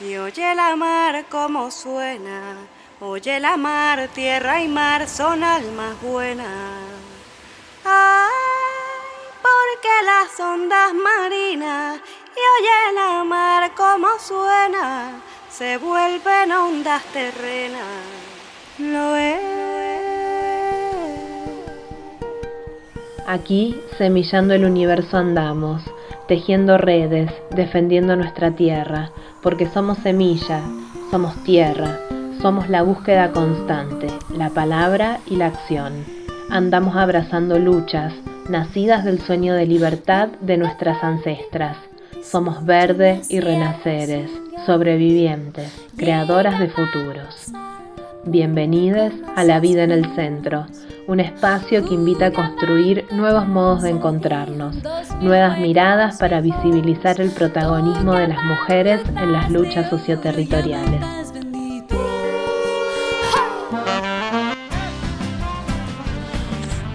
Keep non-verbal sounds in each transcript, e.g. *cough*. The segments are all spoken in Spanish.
y oye la mar como suena. Oye la mar, tierra y mar son almas buenas. Ay, porque las ondas marinas y oye la mar como suena, se vuelven ondas terrenas. Lo es. Aquí, semillando el universo andamos, tejiendo redes, defendiendo nuestra tierra, porque somos semilla, somos tierra, somos la búsqueda constante, la palabra y la acción. Andamos abrazando luchas, nacidas del sueño de libertad de nuestras ancestras. Somos verdes y renaceres, sobrevivientes, creadoras de futuros. Bienvenidos a La Vida en el Centro, un espacio que invita a construir nuevos modos de encontrarnos, nuevas miradas para visibilizar el protagonismo de las mujeres en las luchas socioterritoriales.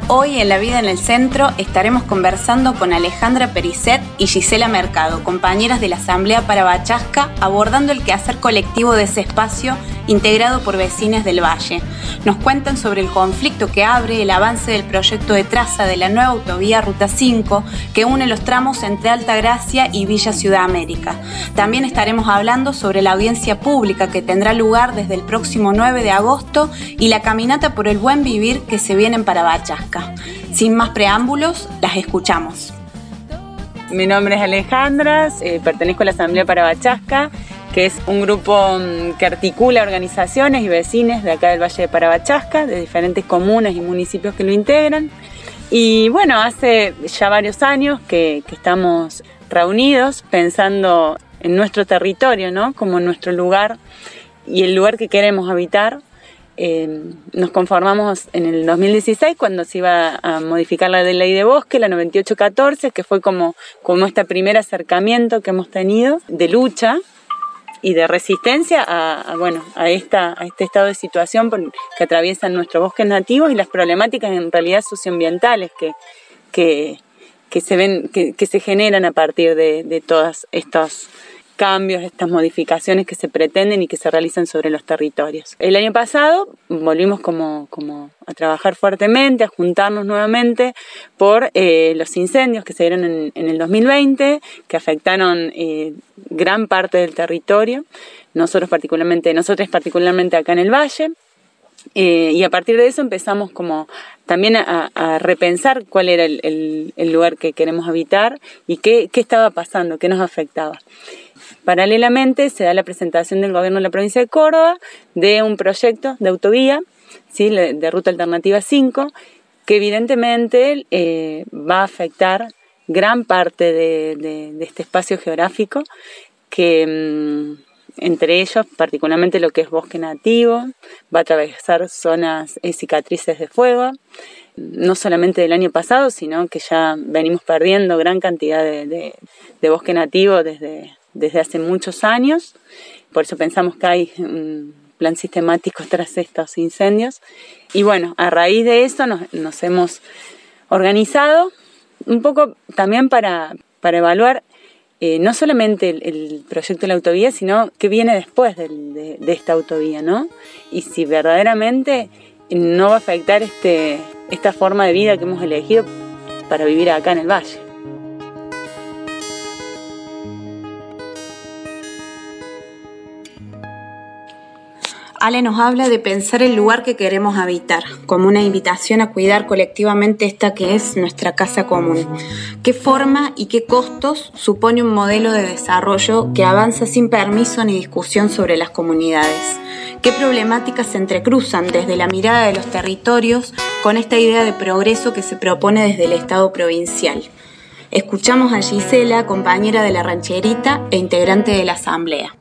Hoy en La Vida en el Centro estaremos conversando con Alejandra Pericet y Gisela Mercado, compañeras de la Asamblea para Bachasca, abordando el quehacer colectivo de ese espacio integrado por vecinos del Valle. Nos cuentan sobre el conflicto que abre el avance del proyecto de traza de la nueva autovía Ruta 5 que une los tramos entre Alta Gracia y Villa Ciudad América. También estaremos hablando sobre la audiencia pública que tendrá lugar desde el próximo 9 de agosto y la caminata por el buen vivir que se vienen para Bachasca. Sin más preámbulos, las escuchamos. Mi nombre es Alejandra, eh, pertenezco a la Asamblea para Bachasca que es un grupo mm, que articula organizaciones y vecinos de acá del Valle de Parabachasca, de diferentes comunas y municipios que lo integran. Y bueno, hace ya varios años que, estamos reunidos pensando en nuestro territorio, ¿no? Como nuestro lugar y el lugar que queremos habitar. Eh, nos conformamos en el 2016 cuando se iba a modificar la ley de bosque, la 9814, que fue como, como este primer acercamiento que hemos tenido de lucha y de resistencia a, bueno, a, esta, a este estado de situación que atraviesan nuestros bosques nativos y las problemáticas en realidad socioambientales que, que, que se ven, que, que, se generan a partir de, de todas estas cambios, estas modificaciones que se pretenden y que se realizan sobre los territorios. El año pasado volvimos como, como a trabajar fuertemente, a juntarnos nuevamente por eh, los incendios que se dieron en, el 2020, que afectaron eh, gran parte del territorio, nosotros particularmente, nosotros particularmente acá en el valle. Eh, y a partir de eso empezamos como también a, repensar cuál era el, lugar que queremos habitar y qué, qué estaba pasando, qué nos afectaba. Paralelamente se da la presentación del gobierno de la provincia de Córdoba de un proyecto de autovía, ¿sí? de Ruta Alternativa 5, que evidentemente eh, va a afectar gran parte de, este espacio geográfico, que mm, entre ellos, particularmente lo que es bosque nativo, va a atravesar zonas eh, cicatrices de fuego, no solamente del año pasado, sino que ya venimos perdiendo gran cantidad de bosque nativo desde, desde hace muchos años, por eso pensamos que hay un plan sistemático *laughs* tras estos incendios. Y bueno, a raíz de eso nos, hemos organizado un poco también para, evaluar eh, no solamente el, proyecto de la autovía, sino qué viene después de, esta autovía, ¿no? Y si verdaderamente no va a afectar este, esta forma de vida que hemos elegido para vivir acá en el valle. Ale nos habla de pensar el lugar que queremos habitar, como una invitación a cuidar colectivamente esta que es nuestra casa común. ¿Qué forma y qué costos supone un modelo de desarrollo que avanza sin permiso ni discusión sobre las comunidades? ¿Qué problemáticas se entrecruzan desde la mirada de los territorios con esta idea de progreso que se propone desde el Estado provincial? Escuchamos a Gisela, compañera de la rancherita e integrante de la Asamblea.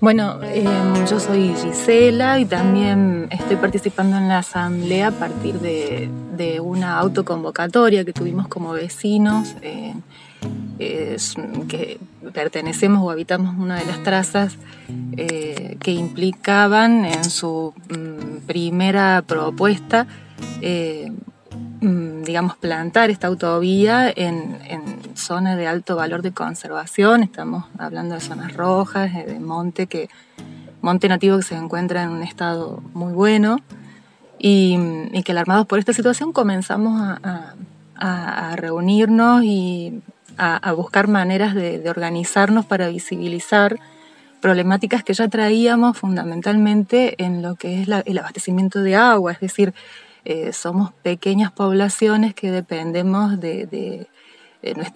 Bueno, em, yo soy Gisela y también estoy participando en la asamblea a partir de, una autoconvocatoria que tuvimos como vecinos, eh, que pertenecemos o habitamos una de las trazas eh, que implicaban en su mm, primera propuesta, mm, digamos, plantar esta autovía en, zona de alto valor de conservación, estamos hablando de zonas rojas, de monte, que, monte nativo que se encuentra en un estado muy bueno. Y, que alarmados por esta situación comenzamos a, reunirnos y a, buscar maneras de, organizarnos para visibilizar problemáticas que ya traíamos fundamentalmente en lo que es el abastecimiento de agua, es decir, eh, somos pequeñas poblaciones que dependemos de,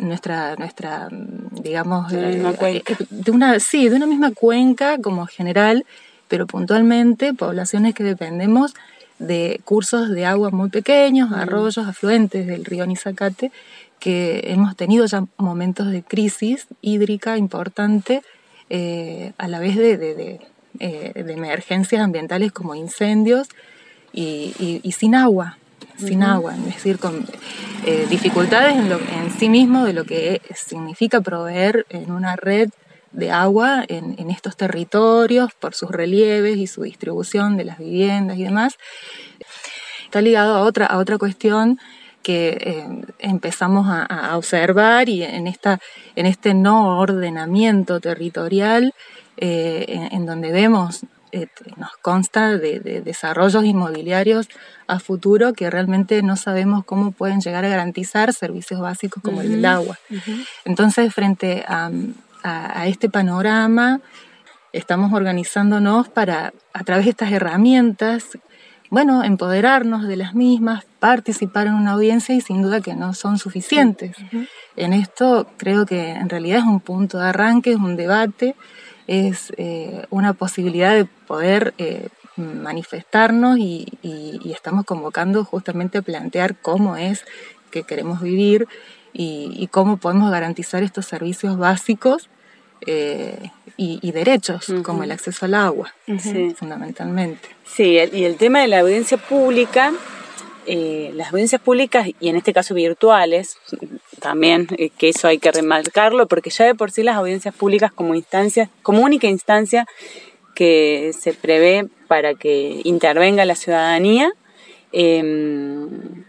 nuestra, nuestra, digamos, de, una eh, de una, sí, de una misma cuenca como general, pero puntualmente poblaciones que dependemos de cursos de agua muy pequeños, arroyos, afluentes del río Nizacate, que hemos tenido ya momentos de crisis hídrica importante, eh, a la vez de, de, emergencias ambientales como incendios y, sin agua, sin agua, es decir, con eh, dificultades en, lo, en sí mismo de lo que significa proveer en una red de agua en, estos territorios por sus relieves y su distribución de las viviendas y demás. Está ligado a otra, a otra cuestión que eh, empezamos a, observar y en, esta, en este no ordenamiento territorial eh, en, donde vemos eh, nos consta de, desarrollos inmobiliarios a futuro que realmente no sabemos cómo pueden llegar a garantizar servicios básicos como el del agua. Entonces, frente a, este panorama, estamos organizándonos para, a través de estas herramientas, bueno, empoderarnos de las mismas, participar en una audiencia y sin duda que no son suficientes. En esto creo que en realidad es un punto de arranque, es un debate es eh, una posibilidad de poder eh, manifestarnos y, estamos convocando justamente a plantear cómo es que queremos vivir y, cómo podemos garantizar estos servicios básicos eh, y, derechos, como el acceso al agua, fundamentalmente. Sí, y el tema de la audiencia pública eh, las audiencias públicas y en este caso virtuales, también eh, que eso hay que remarcarlo, porque ya de por sí las audiencias públicas como instancia, como única instancia que se prevé para que intervenga la ciudadanía, em,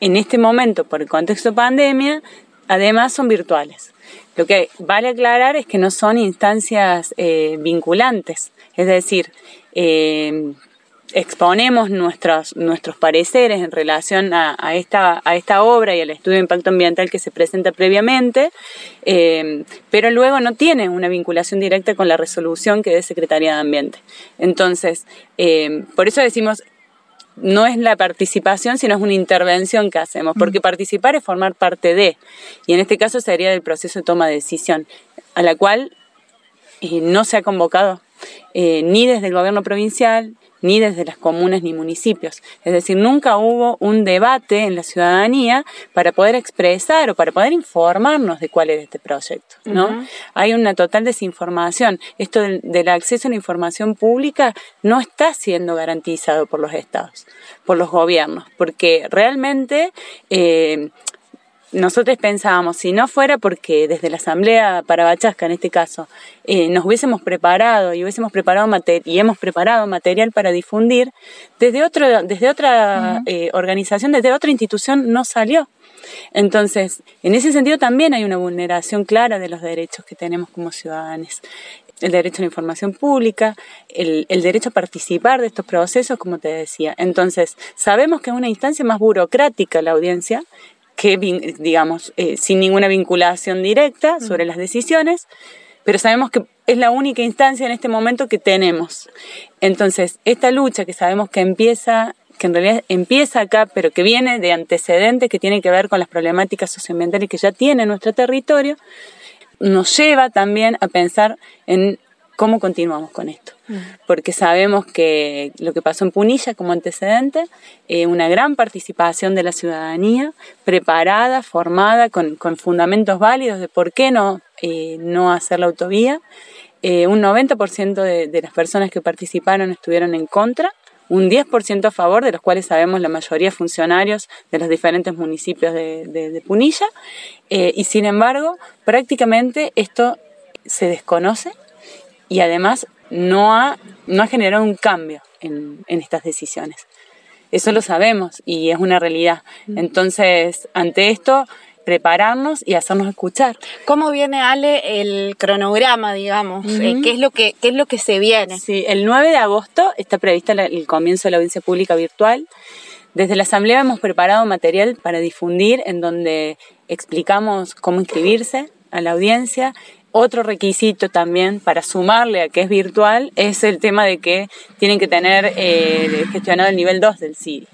en este momento, por el contexto de pandemia, además son virtuales. Lo que vale aclarar es que no son instancias eh, vinculantes, es decir, em, exponemos nuestros, nuestros pareceres en relación a, esta, a esta obra y al estudio de impacto ambiental que se presenta previamente, eh, pero luego no tiene una vinculación directa con la resolución que es Secretaría de Ambiente. Entonces, eh, por eso decimos, no es la participación, sino es una intervención que hacemos, porque participar es formar parte de, y en este caso sería del proceso de toma de decisión, a la cual eh, no se ha convocado ni desde el gobierno provincial, ni desde las comunas ni municipios. Es decir, nunca hubo un debate en la ciudadanía para poder expresar o para poder informarnos de cuál era este proyecto. ¿no? Hay una total desinformación. Esto del, acceso a la información pública no está siendo garantizado por los estados, por los gobiernos, porque realmente eh, nosotros pensábamos, si no fuera porque desde la Asamblea para Bachasca, en este caso, eh, nos hubiésemos preparado y hubiésemos preparado y hemos preparado material para difundir, desde, otro, desde otra eh, organización, desde otra institución no salió. Entonces, en ese sentido también hay una vulneración clara de los derechos que tenemos como ciudadanos el derecho a la información pública, el, el, derecho a participar de estos procesos, como te decía. Entonces, sabemos que es una instancia más burocrática la audiencia, que, digamos, eh, sin ninguna vinculación directa sobre las decisiones, pero sabemos que es la única instancia en este momento que tenemos. Entonces, esta lucha que sabemos que empieza que en realidad empieza acá, pero que viene de antecedentes que tienen que ver con las problemáticas socioambientales que ya tiene nuestro territorio, nos lleva también a pensar en cómo continuamos con esto. Mm. Porque sabemos que lo que pasó en Punilla como antecedente, eh, una gran participación de la ciudadanía, preparada, formada, con, fundamentos válidos de por qué no, eh, no hacer la autovía. Eh, un 90% de, las personas que participaron estuvieron en contra, un 10% a favor, de los cuales sabemos la mayoría funcionarios de los diferentes municipios de, de Punilla, y sin embargo, prácticamente esto se desconoce y además no ha, no ha generado un cambio en, en estas decisiones. Eso lo sabemos y es una realidad. Entonces, ante esto, prepararnos y hacernos escuchar. ¿Cómo viene Ale el cronograma, digamos? Eh, ¿qué, es lo que, ¿Qué es lo que se viene? Sí, el 9 de agosto está prevista el comienzo de la audiencia pública virtual. Desde la Asamblea hemos preparado material para difundir en donde explicamos cómo inscribirse a la audiencia. Otro requisito también para sumarle a que es virtual es el tema de que tienen que tener eh, gestionado el nivel 2 del CIRI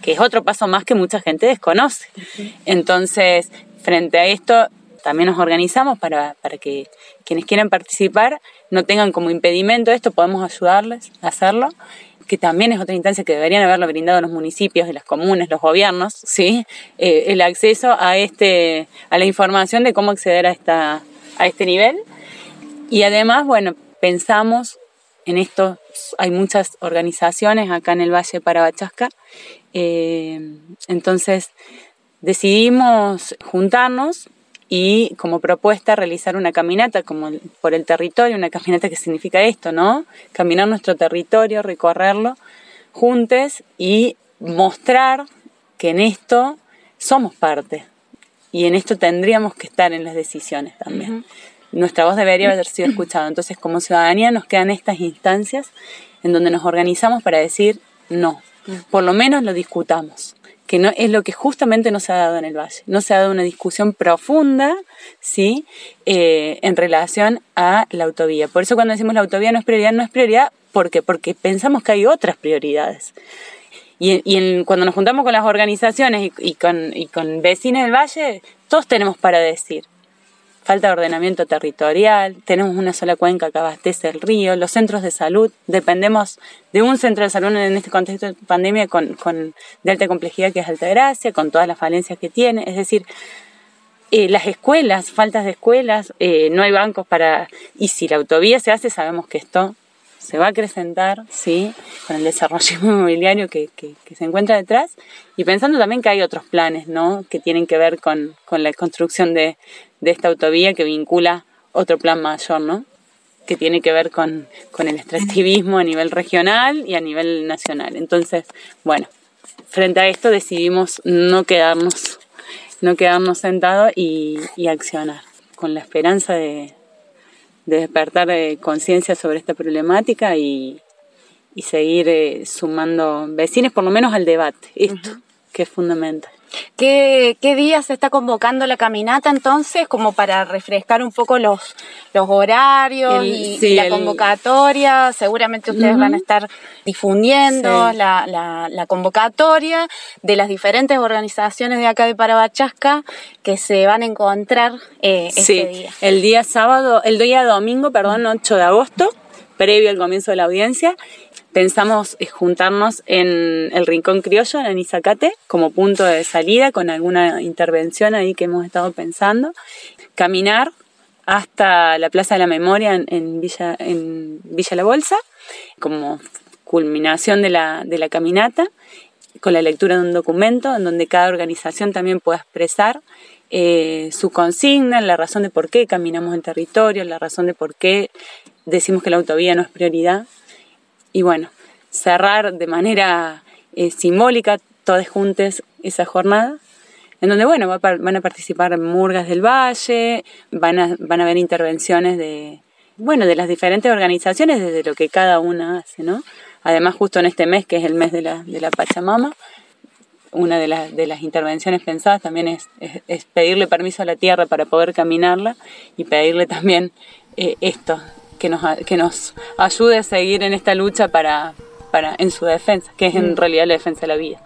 que es otro paso más que mucha gente desconoce. Entonces, frente a esto, también nos organizamos para, para, que quienes quieran participar no tengan como impedimento esto, podemos ayudarles a hacerlo, que también es otra instancia que deberían haberlo brindado los municipios y las comunes, los gobiernos, ¿sí? Eh, el acceso a, este, a la información de cómo acceder a, esta, a este nivel. Y además, bueno, pensamos en esto, hay muchas organizaciones acá en el Valle Parabachasca eh, entonces decidimos juntarnos y como propuesta realizar una caminata como por el territorio, una caminata que significa esto, ¿no? Caminar nuestro territorio, recorrerlo juntos y mostrar que en esto somos parte y en esto tendríamos que estar en las decisiones también. Nuestra voz debería haber sido escuchada. Entonces, como ciudadanía nos quedan estas instancias en donde nos organizamos para decir no, por lo menos lo discutamos, que no es lo que justamente no se ha dado en el Valle. No se ha dado una discusión profunda, ¿sí? Eh, en relación a la autovía. Por eso cuando decimos la autovía no es prioridad, no es prioridad, ¿por qué? Porque pensamos que hay otras prioridades. Y, cuando nos juntamos con las organizaciones y, con, y con vecinos del Valle, todos tenemos para decir. Falta de ordenamiento territorial, tenemos una sola cuenca que abastece el río, los centros de salud, dependemos de un centro de salud en este contexto de pandemia con, de alta complejidad que es Altagracia, con todas las falencias que tiene, es decir, eh, las escuelas, faltas de escuelas, eh, no hay bancos para... Y si la autovía se hace, sabemos que esto se va a acrecentar, ¿sí? Con el desarrollo *laughs* inmobiliario que, que, se encuentra detrás y pensando también que hay otros planes, ¿no? Que tienen que ver con, con la construcción de, de, esta autovía que vincula otro plan mayor, ¿no? Que tiene que ver con, con el extractivismo a nivel regional y a nivel nacional. Entonces, bueno, frente a esto decidimos no quedarnos, no quedarnos sentados y, y accionar con la esperanza de, de despertar eh, conciencia sobre esta problemática y, y seguir eh, sumando vecinos, por lo menos al debate, esto, que es fundamental. ¿Qué, ¿Qué día se está convocando la caminata entonces? Como para refrescar un poco los, los horarios y, la convocatoria. Seguramente ustedes van a estar difundiendo la, la, convocatoria de las diferentes organizaciones de acá de Parabachasca que se van a encontrar eh, este día. El día sábado, el día domingo, perdón, 8 de agosto, previo al comienzo de la audiencia, pensamos juntarnos en el Rincón Criollo, en Izacate, como punto de salida, con alguna intervención ahí que hemos estado pensando. Caminar hasta la Plaza de la Memoria en, Villa, en Villa La Bolsa, como culminación de la, de la caminata, con la lectura de un documento en donde cada organización también pueda expresar eh, su consigna, la razón de por qué caminamos en territorio, la razón de por qué decimos que la autovía no es prioridad y bueno, cerrar de manera eh, simbólica, todos juntos, esa jornada, en donde, bueno, van a participar murgas del valle, van a, van a haber intervenciones de, bueno, de las diferentes organizaciones desde lo que cada una hace, ¿no? Además, justo en este mes, que es el mes de la, de la Pachamama, una de, las de las intervenciones pensadas también es, es, pedirle permiso a la tierra para poder caminarla y pedirle también eh, esto, que nos, que nos ayude a seguir en esta lucha para, para, en su defensa, que es en mm. realidad la defensa de la vida.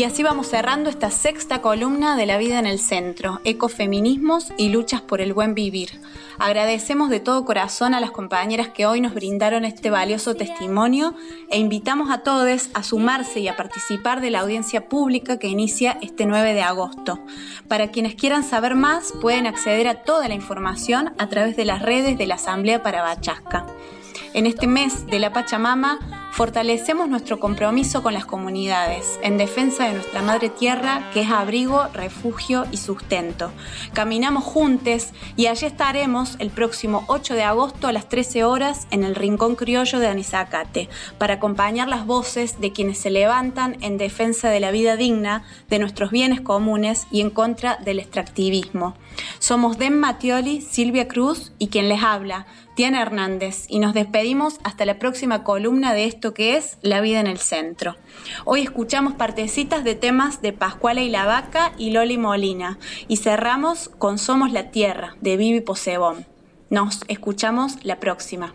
Y así vamos cerrando esta sexta columna de la vida en el centro, ecofeminismos y luchas por el buen vivir. Agradecemos de todo corazón a las compañeras que hoy nos brindaron este valioso testimonio e invitamos a todos a sumarse y a participar de la audiencia pública que inicia este 9 de agosto. Para quienes quieran saber más, pueden acceder a toda la información a través de las redes de la Asamblea para Bachasca. En este mes de la Pachamama fortalecemos nuestro compromiso con las comunidades en defensa de nuestra madre tierra que es abrigo, refugio y sustento. Caminamos juntos y allí estaremos el próximo 8 de agosto a las 13 horas en el Rincón Criollo de Anizacate para acompañar las voces de quienes se levantan en defensa de la vida digna, de nuestros bienes comunes y en contra del extractivismo. Somos Den Matioli, Silvia Cruz y quien les habla, Diana Hernández, y nos despedimos hasta la próxima columna de esto que es La vida en el centro. Hoy escuchamos partecitas de temas de Pascuala y la Vaca y Loli Molina, y cerramos con Somos la Tierra, de Vivi Posebón. Nos escuchamos la próxima.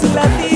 Let's